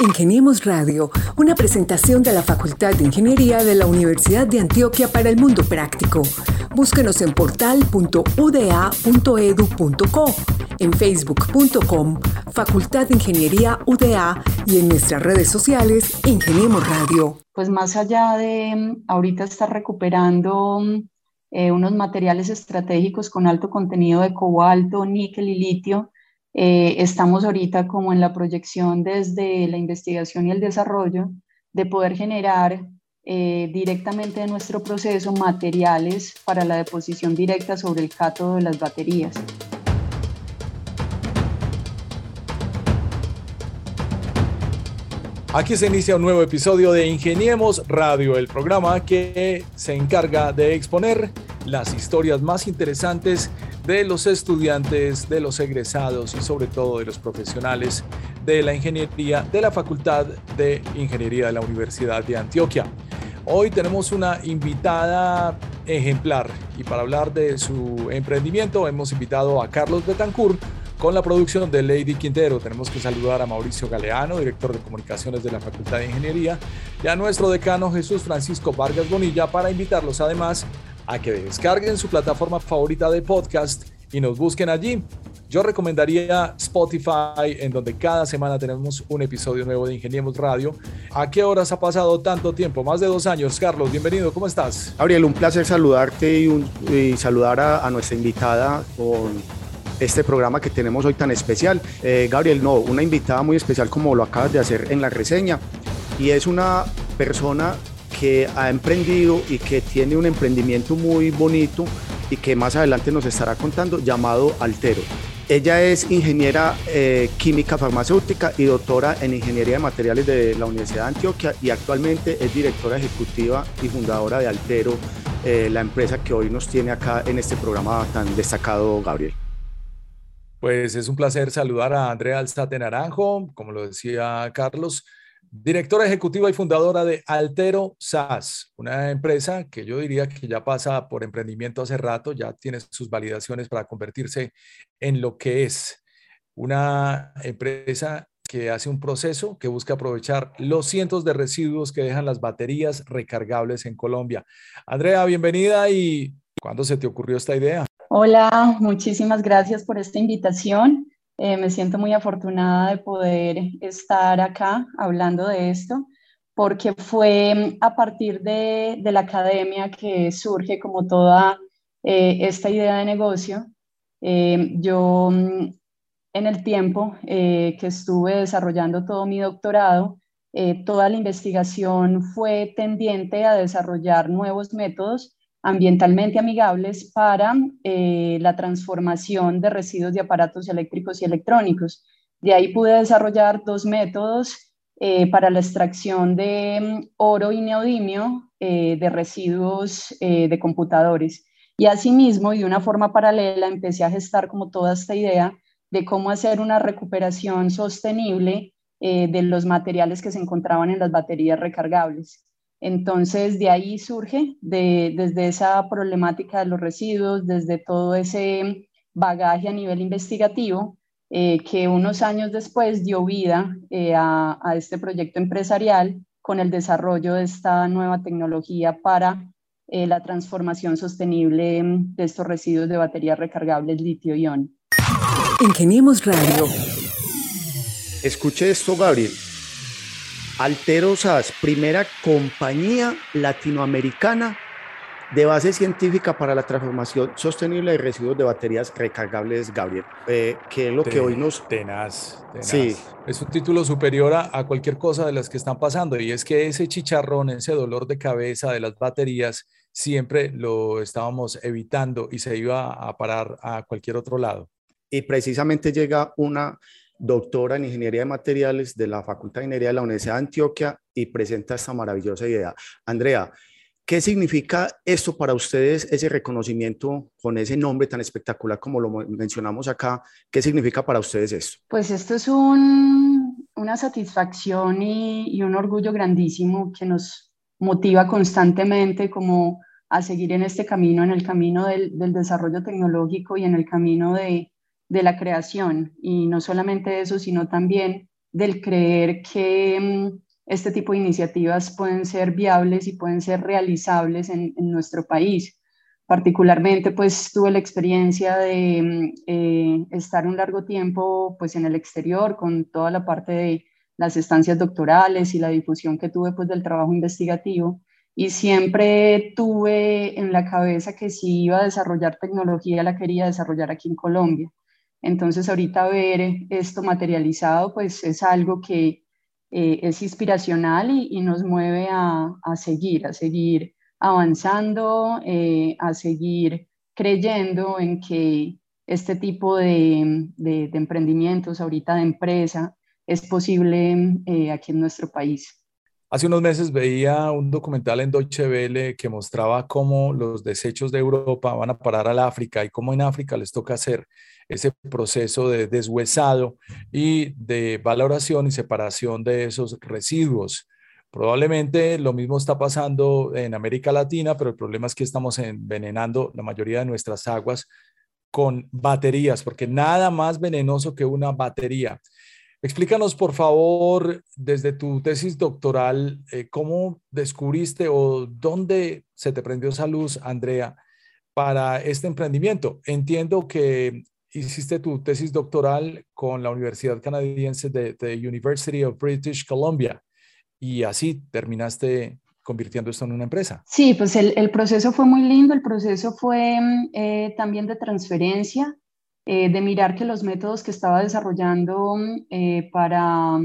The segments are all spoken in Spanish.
Ingeniemos Radio, una presentación de la Facultad de Ingeniería de la Universidad de Antioquia para el Mundo Práctico. Búsquenos en portal.uda.edu.co, en facebook.com, Facultad de Ingeniería UDA y en nuestras redes sociales, Ingeniemos Radio. Pues más allá de mm, ahorita estar recuperando mm, eh, unos materiales estratégicos con alto contenido de cobalto, níquel y litio, eh, estamos ahorita como en la proyección desde la investigación y el desarrollo de poder generar eh, directamente de nuestro proceso materiales para la deposición directa sobre el cátodo de las baterías. Aquí se inicia un nuevo episodio de Ingeniemos Radio, el programa que se encarga de exponer las historias más interesantes de los estudiantes, de los egresados y sobre todo de los profesionales de la ingeniería de la Facultad de Ingeniería de la Universidad de Antioquia. Hoy tenemos una invitada ejemplar y para hablar de su emprendimiento hemos invitado a Carlos Betancourt con la producción de Lady Quintero. Tenemos que saludar a Mauricio Galeano, director de comunicaciones de la Facultad de Ingeniería, y a nuestro decano Jesús Francisco Vargas Bonilla para invitarlos además a que descarguen su plataforma favorita de podcast y nos busquen allí. Yo recomendaría Spotify, en donde cada semana tenemos un episodio nuevo de Ingeniemos Radio. ¿A qué horas ha pasado tanto tiempo? Más de dos años. Carlos, bienvenido, ¿cómo estás? Gabriel, un placer saludarte y, saludar a, nuestra invitada con este programa que tenemos hoy tan especial. Eh, Gabriel, no, una invitada muy especial como lo acabas de hacer en la reseña. Y es una persona que ha emprendido y que tiene un emprendimiento muy bonito y que más adelante nos estará contando, llamado Altero. Ella es ingeniera eh, química farmacéutica y doctora en ingeniería de materiales de la Universidad de Antioquia y actualmente es directora ejecutiva y fundadora de Altero, eh, la empresa que hoy nos tiene acá en este programa tan destacado, Gabriel. Pues es un placer saludar a Andrea Alzate Naranjo, como lo decía Carlos, Directora ejecutiva y fundadora de Altero SAS, una empresa que yo diría que ya pasa por emprendimiento hace rato, ya tiene sus validaciones para convertirse en lo que es una empresa que hace un proceso que busca aprovechar los cientos de residuos que dejan las baterías recargables en Colombia. Andrea, bienvenida y ¿cuándo se te ocurrió esta idea? Hola, muchísimas gracias por esta invitación. Eh, me siento muy afortunada de poder estar acá hablando de esto, porque fue a partir de, la academia que surge como toda eh, esta idea de negocio. Eh, yo mm, en el tiempo que estuve desarrollando todo mi doctorado, toda la investigación fue tendiente a desarrollar nuevos métodos ambientalmente amigables para eh, la transformación de residuos de aparatos eléctricos y electrónicos. De ahí pude desarrollar dos métodos eh, para la extracción de mm, oro y neodimio eh, de residuos de computadores. Y asimismo, y de una forma paralela, empecé a gestar como toda esta idea de cómo hacer una recuperación sostenible de los materiales que se encontraban en las baterías recargables. Entonces, de ahí surge, desde esa problemática de los residuos, desde todo ese bagaje a nivel investigativo, eh, que unos años después dio vida eh, a, este proyecto empresarial con el desarrollo de esta nueva tecnología para eh, la transformación sostenible de estos residuos de baterías recargables litio-ion. Ingeniemos Radio. Escuche esto, Gabriel. Alterosas, primera compañía latinoamericana de base científica para la transformación sostenible de residuos de baterías recargables, Gabriel, eh, que es lo que hoy nos... Tenaz, tenaz. Sí. Es un título superior a, cualquier cosa de las que están pasando y es que ese chicharrón, ese dolor de cabeza de las baterías, siempre lo estábamos evitando y se iba a parar a cualquier otro lado. Y precisamente llega una doctora en Ingeniería de Materiales de la Facultad de Ingeniería de la Universidad de Antioquia y presenta esta maravillosa idea. Andrea, ¿qué significa esto para ustedes, ese reconocimiento con ese nombre tan espectacular como lo mencionamos acá? ¿Qué significa para ustedes esto? Pues esto es una satisfacción y, un orgullo grandísimo que nos motiva constantemente como a seguir en este camino, en el camino del desarrollo tecnológico y en el camino de, de la creación y no solamente eso, sino también del creer que mm, este tipo de iniciativas pueden ser viables y pueden ser realizables en, nuestro país. Particularmente, pues tuve la experiencia de mm, eh, estar un largo tiempo pues, en el exterior con toda la parte de las estancias doctorales y la difusión que tuve pues, del trabajo investigativo. Y siempre tuve en la cabeza que si iba a desarrollar tecnología, la quería desarrollar aquí en Colombia. Entonces, ahorita ver esto materializado, pues es algo que eh, es inspiracional y, nos mueve a, seguir, a seguir avanzando, eh, a seguir creyendo en que este tipo de, de emprendimientos, ahorita de empresa, es posible eh, aquí en nuestro país. Hace unos meses veía un documental en Deutsche Welle que mostraba cómo los desechos de Europa van a parar al África y cómo en África les toca hacer ese proceso de deshuesado y de valoración y separación de esos residuos. Probablemente lo mismo está pasando en América Latina, pero el problema es que estamos envenenando la mayoría de nuestras aguas con baterías, porque nada más venenoso que una batería. Explícanos, por favor, desde tu tesis doctoral, eh, cómo descubriste o dónde se te prendió esa luz, Andrea, para este emprendimiento. Entiendo que hiciste tu tesis doctoral con la Universidad Canadiense de, University of British Columbia y así terminaste convirtiendo esto en una empresa. Sí, pues el, proceso fue muy lindo, el proceso fue eh, también de transferencia. Eh, de mirar que los métodos que estaba desarrollando eh, para,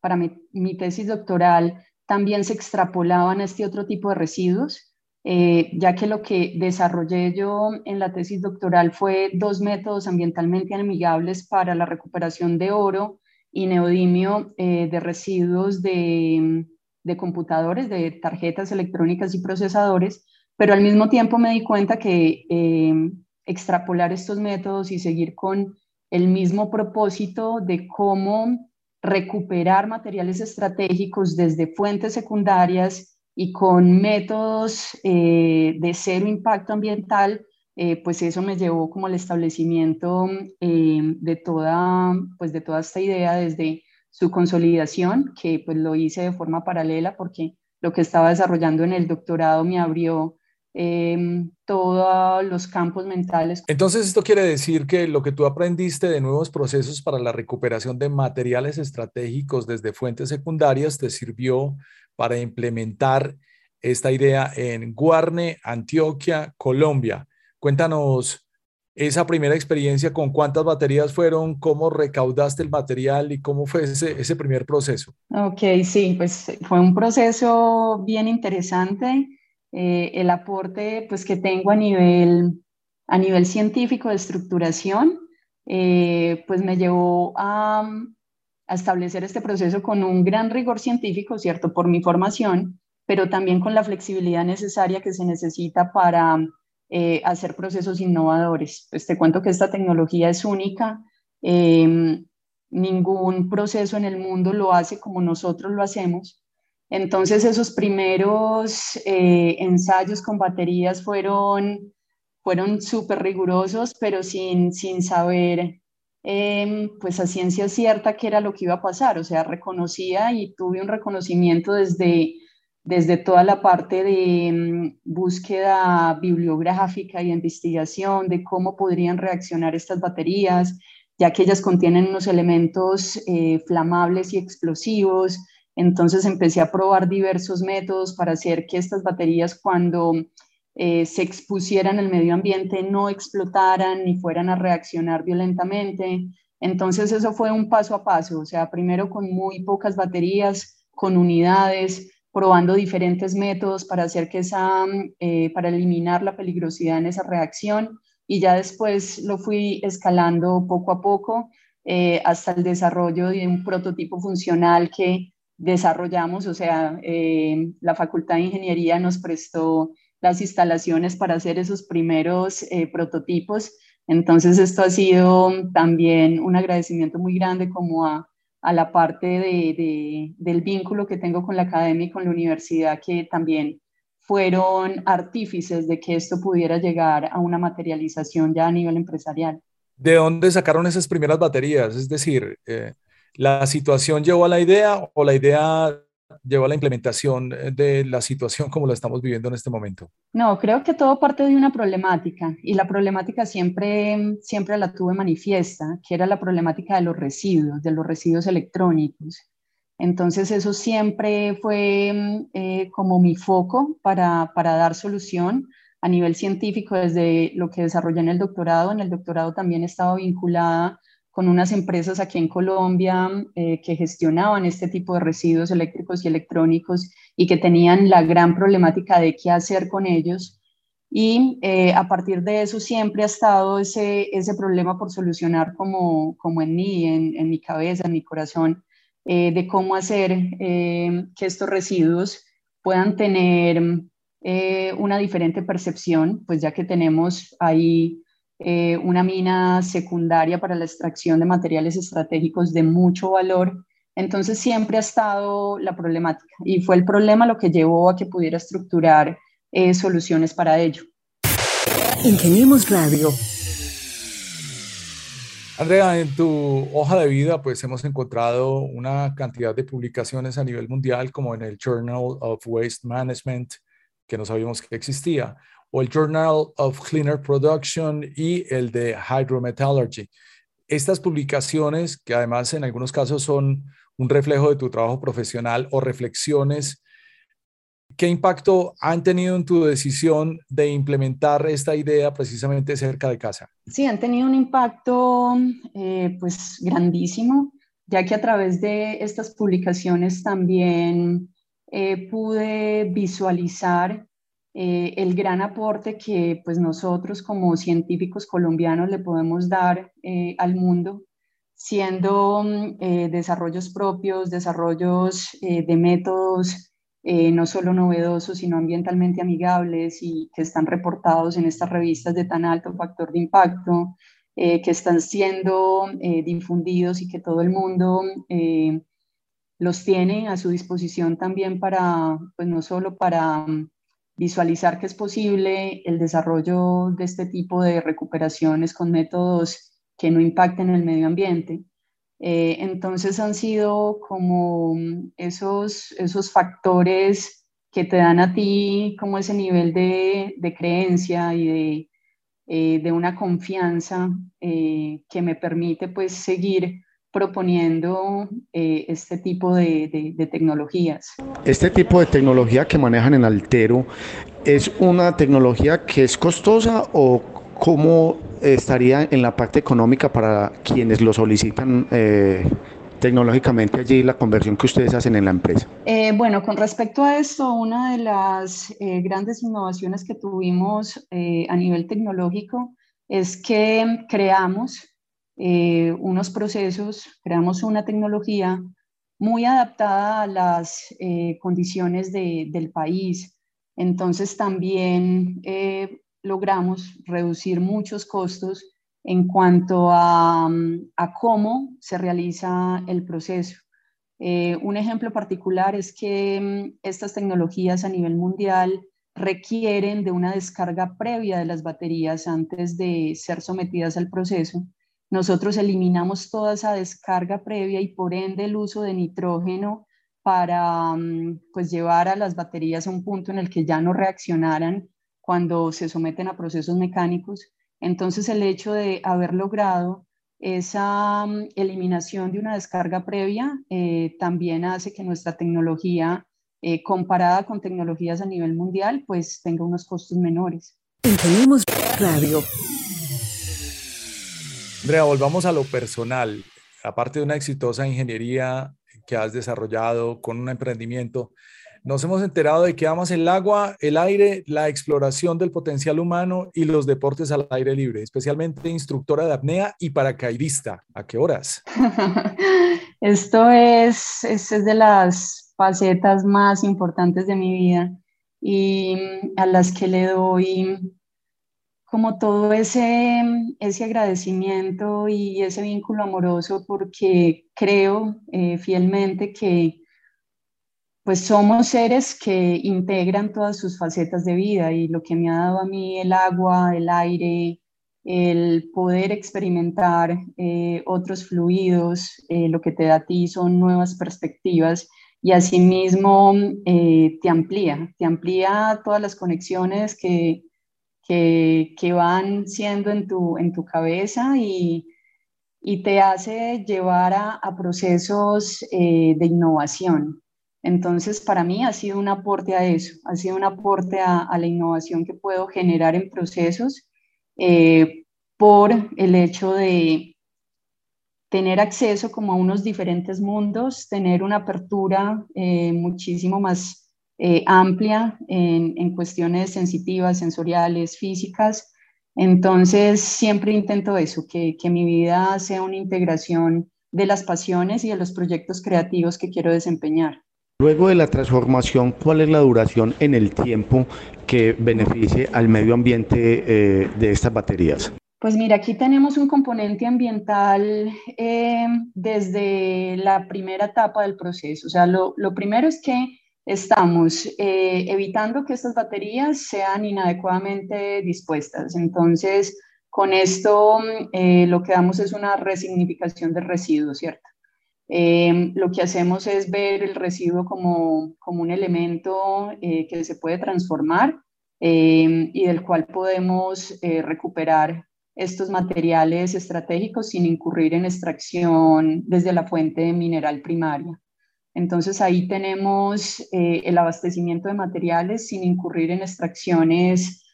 para mi, tesis doctoral también se extrapolaban a este otro tipo de residuos, eh, ya que lo que desarrollé yo en la tesis doctoral fue dos métodos ambientalmente amigables para la recuperación de oro y neodimio de residuos de, de computadores, de tarjetas electrónicas y procesadores, pero al mismo tiempo me di cuenta que extrapolar estos métodos y seguir con el mismo propósito de cómo recuperar materiales estratégicos desde fuentes secundarias y con métodos eh, de cero impacto ambiental, eh, pues eso me llevó como al establecimiento eh, de, toda, pues de toda esta idea desde su consolidación, que pues lo hice de forma paralela porque lo que estaba desarrollando en el doctorado me abrió Em, todos los campos mentales. Entonces, esto quiere decir que lo que tú aprendiste de nuevos procesos para la recuperación de materiales estratégicos desde fuentes secundarias te sirvió para implementar esta idea en Guarne, Antioquia, Colombia. Cuéntanos esa primera experiencia, con cuántas baterías fueron, cómo recaudaste el material y cómo fue ese, ese primer proceso. Ok, sí, pues fue un proceso bien interesante eh, el aporte pues, que tengo a nivel, a nivel científico de estructuración, eh, pues me llevó a, a, establecer este proceso con un gran rigor científico, ¿cierto? Por mi formación, pero también con la flexibilidad necesaria que se necesita para eh, hacer procesos innovadores. Pues te cuento que esta tecnología es única. Em, ningún proceso en el mundo lo hace como nosotros lo hacemos. Entonces esos primeros eh, ensayos con baterías fueron, fueron súper rigurosos, pero sin, sin saber em, pues a ciencia cierta qué era lo que iba a pasar. O sea, reconocía y tuve un reconocimiento desde, desde toda la parte de em, búsqueda bibliográfica y investigación de cómo podrían reaccionar estas baterías, ya que ellas contienen unos elementos eh, flamables y explosivos entonces empecé a probar diversos métodos para hacer que estas baterías cuando eh, se expusieran al medio ambiente no explotaran ni fueran a reaccionar violentamente. Entonces eso fue un paso a paso, o sea, primero con muy pocas baterías, con unidades, probando diferentes métodos para hacer que esa, eh, para eliminar la peligrosidad en esa reacción y ya después lo fui escalando poco a poco eh, hasta el desarrollo de un prototipo funcional que desarrollamos, o sea, la Facultad de Ingeniería nos prestó las instalaciones para hacer esos primeros eh, prototipos. Entonces, esto ha sido también un agradecimiento muy grande como a, a la parte de, del vínculo que tengo con la academia y con la universidad, que también fueron artífices de que esto pudiera llegar a una materialización ya a nivel empresarial. ¿De dónde sacaron esas primeras baterías? Es decir, eh, ¿La situación llevó a la idea o la idea llevó a la implementación de la situación como la estamos viviendo en este momento? No, creo que todo parte de una problemática y la problemática siempre, siempre la tuve manifiesta, que era la problemática de los residuos, de los residuos electrónicos. Entonces eso siempre fue eh, como mi foco para, para dar solución a nivel científico desde lo que desarrollé en el doctorado. En el doctorado también estaba vinculada con unas empresas aquí en Colombia eh, que gestionaban este tipo de residuos eléctricos y electrónicos y que tenían la gran problemática de qué hacer con ellos. Y eh, a partir de eso siempre ha estado ese, ese problema por solucionar como, como en mí, en, en mi cabeza, en mi corazón, eh, de cómo hacer que estos residuos puedan tener una diferente percepción, pues ya que tenemos ahí eh, una mina secundaria para la extracción de materiales estratégicos de mucho valor. Entonces siempre ha estado la problemática y fue el problema lo que llevó a que pudiera estructurar eh, soluciones para ello. Ingeniemos Radio. Andrea, en tu hoja de vida, pues hemos encontrado una cantidad de publicaciones a nivel mundial, como en el Journal of Waste Management, que no sabíamos que existía, o el Journal of Cleaner Production y el de Hydrometallurgy. Estas publicaciones, que además en algunos casos son un reflejo de tu trabajo profesional o reflexiones, ¿qué impacto han tenido en tu decisión de implementar esta idea precisamente cerca de casa? Sí, han tenido un impacto eh, pues grandísimo, ya que a través de estas publicaciones también eh, pude visualizar eh, el gran aporte que pues nosotros como científicos colombianos le podemos dar eh, al mundo, siendo mm, eh, desarrollos propios, desarrollos de métodos no solo novedosos, sino ambientalmente amigables y que están reportados en estas revistas de tan alto factor de impacto, que están siendo difundidos y que todo el mundo los tiene a su disposición también para, pues no solo para mm, visualizar que es posible el desarrollo de este tipo de recuperaciones con métodos que no impacten el medio ambiente. Eh, entonces han sido como esos, esos factores que te dan a ti como ese nivel de, de creencia y de, eh, de una confianza eh, que me permite pues seguir proponiendo eh, este tipo de, de, tecnologías. Este tipo de tecnología que manejan en Altero, ¿es una tecnología que es costosa o cómo estaría en la parte económica para quienes lo solicitan? Eh, tecnológicamente allí la conversión que ustedes hacen en la empresa? Eh, bueno, con respecto a esto, una de las grandes innovaciones que tuvimos a nivel tecnológico es que creamos eh, unos procesos, creamos una tecnología muy adaptada a las eh, condiciones del país. Entonces también eh, logramos reducir muchos costos en cuanto a, a cómo se realiza el proceso. un ejemplo particular es que mm, estas tecnologías a nivel mundial requieren de una descarga previa de las baterías antes de ser sometidas al proceso nosotros eliminamos toda esa descarga previa y por ende el uso de nitrógeno para mm, pues llevar a las baterías a un punto en el que ya no reaccionaran cuando se someten a procesos mecánicos. Entonces el hecho de haber logrado esa mm, eliminación de una descarga previa eh, también hace que nuestra tecnología eh, comparada con tecnologías a nivel mundial pues tenga unos costos menores. Tenemos radio. Andrea, volvamos a lo personal. Aparte de una exitosa ingeniería que has desarrollado con un emprendimiento, nos hemos enterado de que amas el agua, el aire, la exploración del potencial humano y los deportes al aire libre, especialmente instructora de apnea y paracaidista. ¿A qué horas? Esto es, es, es de las facetas más importantes de mi vida y a las que le doy como todo ese, ese agradecimiento y ese vínculo amoroso porque creo eh, fielmente que pues somos seres que integran todas sus facetas de vida y lo que me ha dado a mí el agua, el aire, el poder experimentar eh, otros fluidos, eh, lo que te da a ti son nuevas perspectivas y asimismo te amplía, te amplía todas las conexiones que, que, van siendo en tu, en tu cabeza y, y te hace llevar a, a procesos de innovación. Entonces, para mí ha sido un aporte a eso, ha sido un aporte a, a la innovación que puedo generar en procesos eh, por el hecho de tener acceso como a unos diferentes mundos, tener una apertura eh, muchísimo más eh, amplia en, en, cuestiones sensitivas, sensoriales, físicas. Entonces, siempre intento eso, que, que mi vida sea una integración de las pasiones y de los proyectos creativos que quiero desempeñar. Luego de la transformación, ¿cuál es la duración en el tiempo que beneficie al medio ambiente eh, de estas baterías? Pues mira, aquí tenemos un componente ambiental eh, desde la primera etapa del proceso. O sea, lo, lo primero es que estamos eh, evitando que estas baterías sean inadecuadamente dispuestas. Entonces, con esto lo que damos es una resignificación del residuo, ¿cierto? Eh, lo que hacemos es ver el residuo como, como un elemento eh, que se puede transformar eh, y del cual podemos recuperar estos materiales estratégicos sin incurrir en extracción desde la fuente mineral primaria. Entonces ahí tenemos el abastecimiento de materiales sin incurrir en extracciones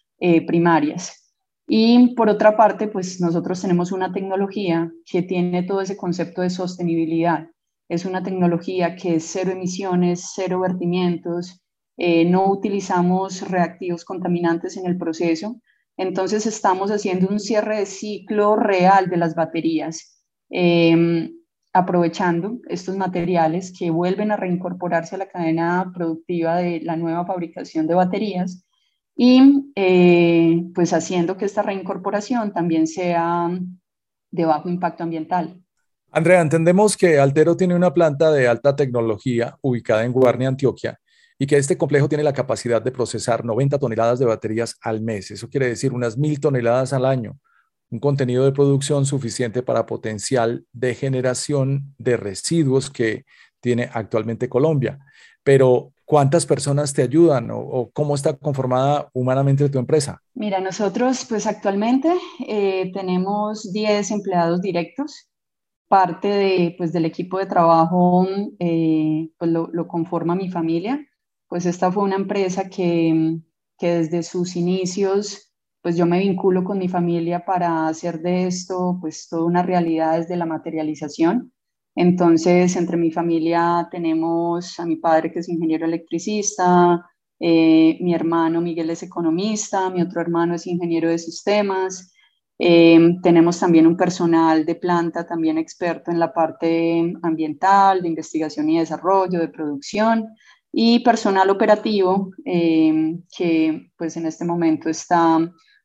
primarias. Y por otra parte, pues nosotros tenemos una tecnología que tiene todo ese concepto de sostenibilidad. Es una tecnología que es cero emisiones, cero vertimientos, eh, no utilizamos reactivos contaminantes en el proceso. Entonces estamos haciendo un cierre de ciclo real de las baterías, em, aprovechando estos materiales que vuelven a reincorporarse a la cadena productiva de la nueva fabricación de baterías y eh, pues haciendo que esta reincorporación también sea de bajo impacto ambiental. Andrea, entendemos que Altero tiene una planta de alta tecnología ubicada en Guarnia, Antioquia, y que este complejo tiene la capacidad de procesar 90 toneladas de baterías al mes. Eso quiere decir unas mil toneladas al año, un contenido de producción suficiente para potencial de generación de residuos que tiene actualmente Colombia. Pero ¿Cuántas personas te ayudan o, cómo está conformada humanamente tu empresa? Mira, nosotros pues actualmente eh, tenemos 10 empleados directos. Parte de, pues, del equipo de trabajo eh, pues lo, lo, conforma mi familia. Pues esta fue una empresa que, que desde sus inicios pues yo me vinculo con mi familia para hacer de esto pues toda una realidad desde la materialización. Entonces, entre mi familia tenemos a mi padre que es ingeniero electricista, eh, mi hermano Miguel es economista, mi otro hermano es ingeniero de sistemas. Eh, tenemos también un personal de planta, también experto en la parte ambiental, de investigación y desarrollo, de producción, y personal operativo eh, que pues en este momento está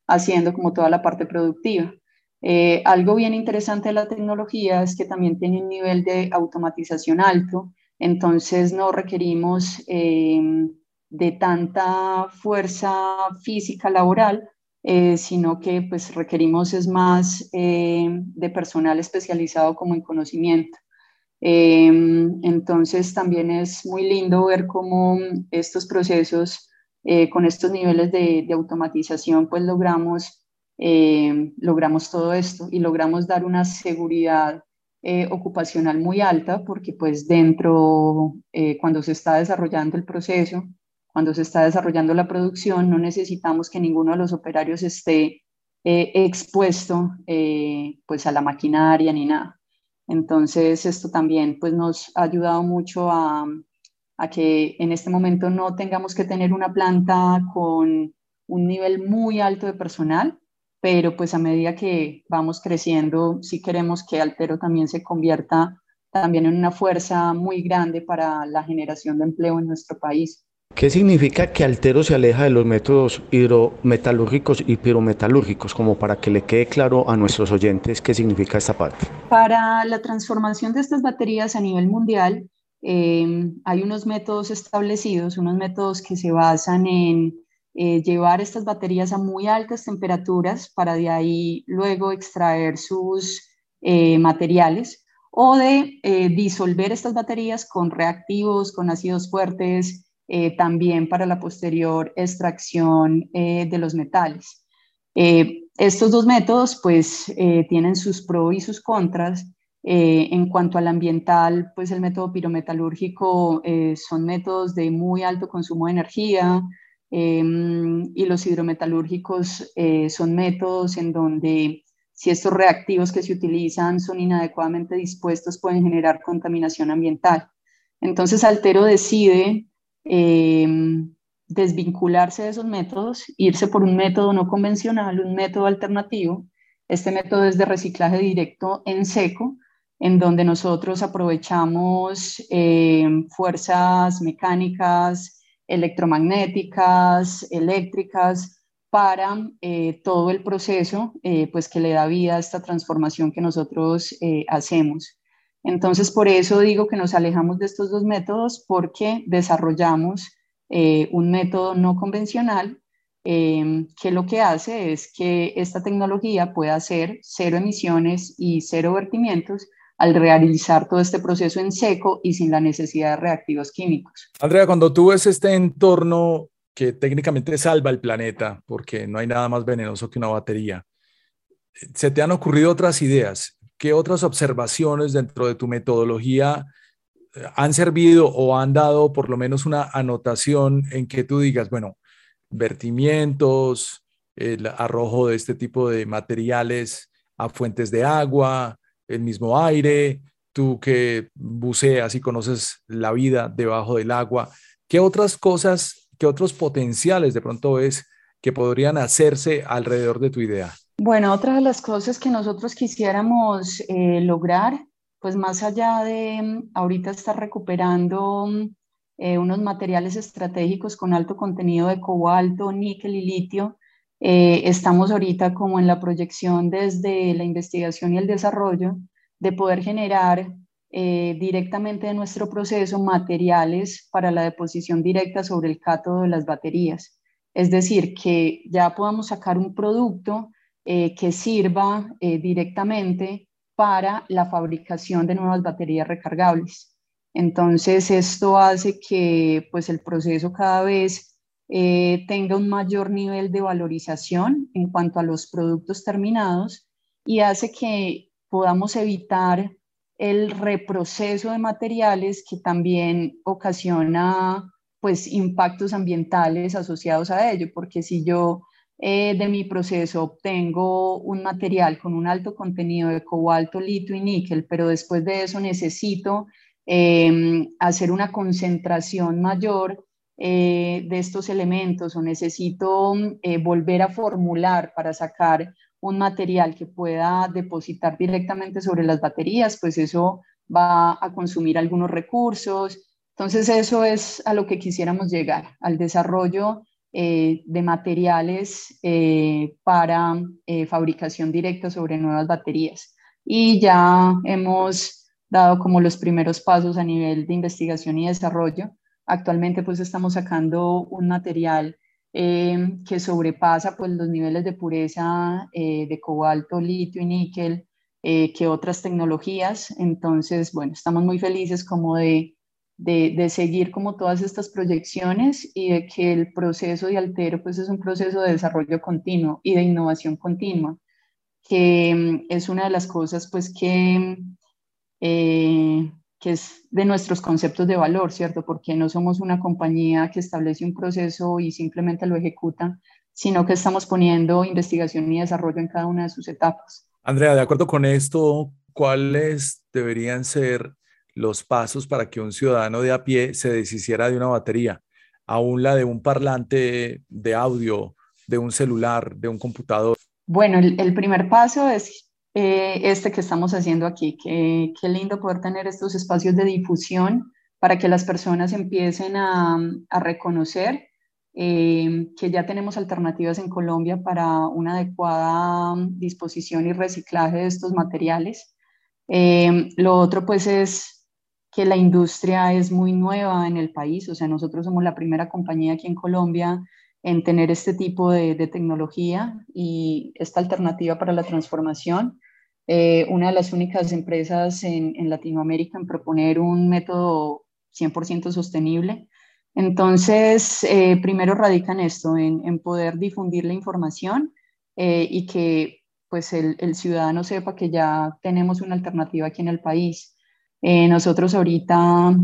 haciendo como toda la parte productiva. Eh, algo bien interesante de la tecnología es que también tiene un nivel de automatización alto, entonces no requerimos eh, de tanta fuerza física laboral, eh, sino que pues requerimos es más de personal especializado como en conocimiento. entonces también es muy lindo ver cómo estos procesos con estos niveles de, de automatización pues logramos eh, logramos todo esto y logramos dar una seguridad eh, ocupacional muy alta porque pues dentro, eh, cuando se está desarrollando el proceso, cuando se está desarrollando la producción, no necesitamos que ninguno de los operarios esté expuesto pues a la maquinaria ni nada. Entonces esto también pues nos ha ayudado mucho a, a que en este momento no tengamos que tener una planta con un nivel muy alto de personal, pero pues a medida que vamos creciendo, sí queremos que Altero también se convierta también en una fuerza muy grande para la generación de empleo en nuestro país. ¿Qué significa que Altero se aleja de los métodos hidrometalúrgicos y pirometalúrgicos? Como para que le quede claro a nuestros oyentes qué significa esta parte. Para la transformación de estas baterías a nivel mundial, eh, hay unos métodos establecidos, unos métodos que se basan en eh, llevar estas baterías a muy altas temperaturas para de ahí luego extraer sus eh, materiales o de disolver estas baterías con reactivos, con ácidos fuertes, también para la posterior extracción de los metales. estos dos métodos pues tienen sus pros y sus contras eh, en cuanto al ambiental, pues el método pirometalúrgico eh, son métodos de muy alto consumo de energía em, y los hidrometalúrgicos eh, son métodos en donde si estos reactivos que se utilizan son inadecuadamente dispuestos pueden generar contaminación ambiental. Entonces Altero decide em, desvincularse de esos métodos, irse por un método no convencional, un método alternativo. Este método es de reciclaje directo en seco, en donde nosotros aprovechamos eh, fuerzas mecánicas, electromagnéticas, eléctricas, para eh, todo el proceso eh, pues que le da vida a esta transformación que nosotros hacemos. Entonces, por eso digo que nos alejamos de estos dos métodos porque desarrollamos un método no convencional que lo que hace es que esta tecnología pueda hacer cero emisiones y cero vertimientos al realizar todo este proceso en seco y sin la necesidad de reactivos químicos. Andrea, cuando tú ves este entorno que técnicamente salva el planeta, porque no hay nada más venenoso que una batería, ¿se te han ocurrido otras ideas? ¿Qué otras observaciones dentro de tu metodología eh, han servido o han dado por lo menos una anotación en que tú digas, bueno, vertimientos, el arrojo de este tipo de materiales a fuentes de agua, el mismo aire, tú que buceas y conoces la vida debajo del agua, ¿qué otras cosas, qué otros potenciales de pronto ves que podrían hacerse alrededor de tu idea? Bueno, otra de las cosas que nosotros quisiéramos eh, lograr, pues más allá de ahorita estar recuperando eh, unos materiales estratégicos con alto contenido de cobalto, níquel y litio, eh, estamos ahorita como en la proyección desde la investigación y el desarrollo de poder generar eh, directamente de nuestro proceso materiales para la deposición directa sobre el cátodo de las baterías. Es decir, que ya podamos sacar un producto eh, que sirva directamente para la fabricación de nuevas baterías recargables. Entonces, esto hace que pues, el proceso cada vez eh, tenga un mayor nivel de valorización en cuanto a los productos terminados y hace que podamos evitar el reproceso de materiales que también ocasiona pues impactos ambientales asociados a ello, porque si yo eh, de mi proceso obtengo un material con un alto contenido de cobalto, litio y níquel, pero después de eso necesito em, hacer una concentración mayor eh, de estos elementos o necesito eh, volver a formular para sacar un material que pueda depositar directamente sobre las baterías, pues eso va a consumir algunos recursos. Entonces eso es a lo que quisiéramos llegar, al desarrollo eh, de materiales para fabricación directa sobre nuevas baterías. Y ya hemos dado como los primeros pasos a nivel de investigación y desarrollo Actualmente pues estamos sacando un material eh, que sobrepasa pues los niveles de pureza eh, de cobalto, litio y níquel eh, que otras tecnologías. Entonces, bueno, estamos muy felices como de, de, seguir como todas estas proyecciones y de que el proceso de Altero pues es un proceso de desarrollo continuo y de innovación continua, que mm, es una de las cosas pues que que es de nuestros conceptos de valor, ¿cierto? Porque no somos una compañía que establece un proceso y simplemente lo ejecuta, sino que estamos poniendo investigación y desarrollo en cada una de sus etapas. Andrea, de acuerdo con esto, ¿cuáles deberían ser los pasos para que un ciudadano de a pie se deshiciera de una batería, aún la de un parlante de audio, de un celular, de un computador? Bueno, el, el primer paso es eh, este que estamos haciendo aquí. Qué, qué lindo poder tener estos espacios de difusión para que las personas empiecen a, reconocer eh, que ya tenemos alternativas en Colombia para una adecuada disposición y reciclaje de estos materiales. Eh, lo otro pues es que la industria es muy nueva en el país, o sea, nosotros somos la primera compañía aquí en Colombia en tener este tipo de, tecnología y esta alternativa para la transformación. Eh, una de las únicas empresas en, Latinoamérica en proponer un método 100% sostenible. Entonces, eh, primero radica en esto, en, poder difundir la información eh, y que pues el, el, ciudadano sepa que ya tenemos una alternativa aquí en el país. nosotros ahorita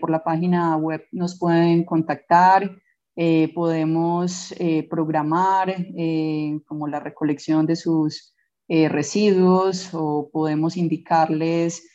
por la página web nos pueden contactar, eh, podemos eh, programar eh, como la recolección de sus residuos o podemos indicarles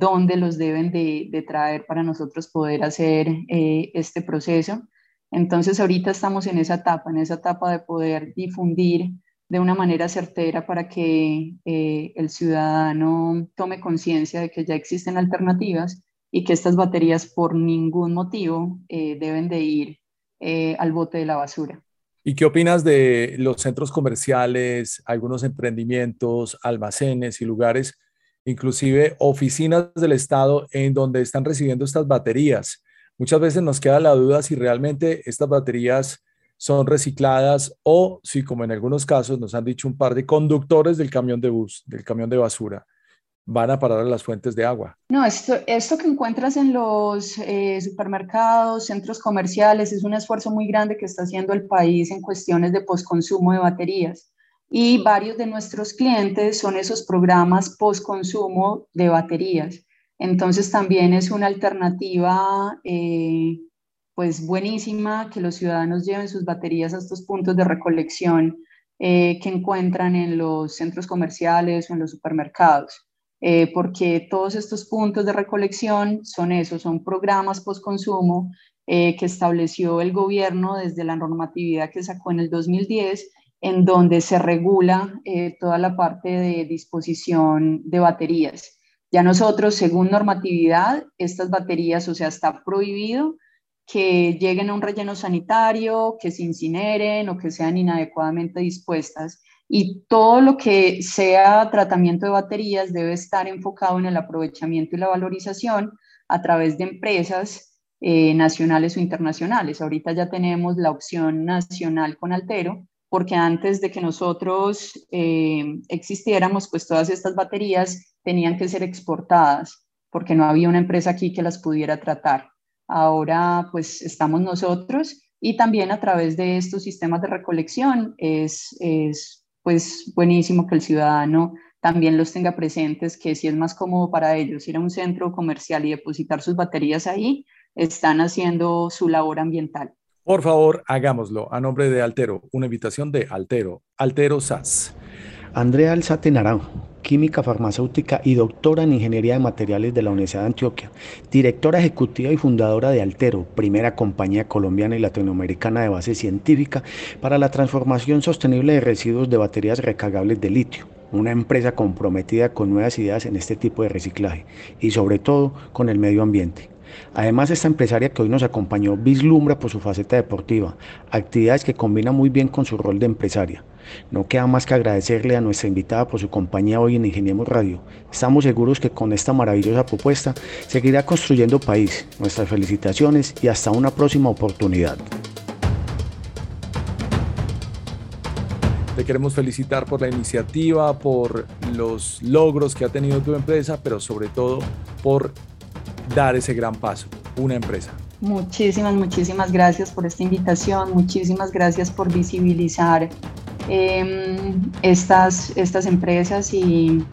dónde los deben de, traer para nosotros poder hacer este proceso. Entonces ahorita estamos en esa etapa, en esa etapa de poder difundir de una manera certera para que el ciudadano tome conciencia de que ya existen alternativas y que estas baterías por ningún motivo deben de ir eh, al bote de la basura. ¿Y qué opinas de los centros comerciales, algunos emprendimientos, almacenes y lugares, inclusive oficinas del Estado en donde están recibiendo estas baterías? Muchas veces nos queda la duda si realmente estas baterías son recicladas o si, como en algunos casos nos han dicho un par de conductores del camión de bus, del camión de basura, van a parar a las fuentes de agua. No, esto, esto que encuentras en los eh, supermercados, centros comerciales, es un esfuerzo muy grande que está haciendo el país en cuestiones de postconsumo de baterías. Y varios de nuestros clientes son esos programas postconsumo de baterías. Entonces también es una alternativa eh, pues buenísima que los ciudadanos lleven sus baterías a estos puntos de recolección eh, que encuentran en los centros comerciales o en los supermercados. Eh, porque todos estos puntos de recolección son esos, son programas post-consumo eh, que estableció el gobierno desde la normatividad que sacó en el 2010, en donde se regula eh, toda la parte de disposición de baterías. Ya nosotros, según normatividad, estas baterías, o sea, está prohibido que lleguen a un relleno sanitario, que se incineren o que sean inadecuadamente dispuestas y todo lo que sea tratamiento de baterías debe estar enfocado en el aprovechamiento y la valorización a través de empresas eh, nacionales o internacionales. Ahorita ya tenemos la opción nacional con Altero, porque antes de que nosotros eh, existiéramos, pues todas estas baterías tenían que ser exportadas, porque no había una empresa aquí que las pudiera tratar. Ahora pues estamos nosotros y también a través de estos sistemas de recolección es, es pues buenísimo que el ciudadano también los tenga presentes, que si es más cómodo para ellos ir a un centro comercial y depositar sus baterías ahí, están haciendo su labor ambiental. Por favor, hagámoslo. A nombre de Altero, una invitación de Altero, Altero SAS. Andrea Alzate Naranjo, química farmacéutica y doctora en ingeniería de materiales de la Universidad de Antioquia, directora ejecutiva y fundadora de Altero, primera compañía colombiana y latinoamericana de base científica para la transformación sostenible de residuos de baterías recargables de litio, una empresa comprometida con nuevas ideas en este tipo de reciclaje y sobre todo con el medio ambiente. Además, esta empresaria que hoy nos acompañó vislumbra por su faceta deportiva, actividades que combinan muy bien con su rol de empresaria. No queda más que agradecerle a nuestra invitada por su compañía hoy en Ingeniemos Radio. Estamos seguros que con esta maravillosa propuesta seguirá construyendo país. Nuestras felicitaciones y hasta una próxima oportunidad. Te queremos felicitar por la iniciativa, por los logros que ha tenido tu empresa, pero sobre todo por dar ese gran paso, una empresa. Muchísimas, muchísimas gracias por esta invitación, muchísimas gracias por visibilizar Em, estas, estas empresas y,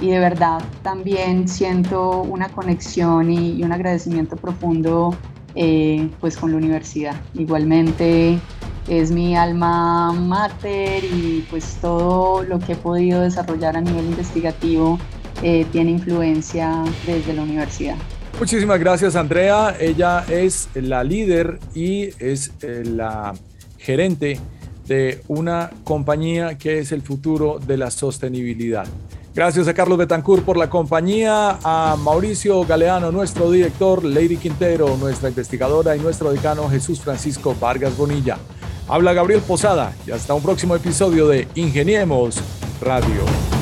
y, de verdad también siento una conexión y, un agradecimiento profundo eh, pues con la universidad. Igualmente es mi alma mater y pues todo lo que he podido desarrollar a nivel investigativo eh, tiene influencia desde la universidad. Muchísimas gracias Andrea. Ella es la líder y es eh, la gerente de una compañía que es el futuro de la sostenibilidad. Gracias a Carlos Betancourt por la compañía, a Mauricio Galeano, nuestro director, Lady Quintero, nuestra investigadora y nuestro decano Jesús Francisco Vargas Bonilla. Habla Gabriel Posada y hasta un próximo episodio de Ingeniemos Radio.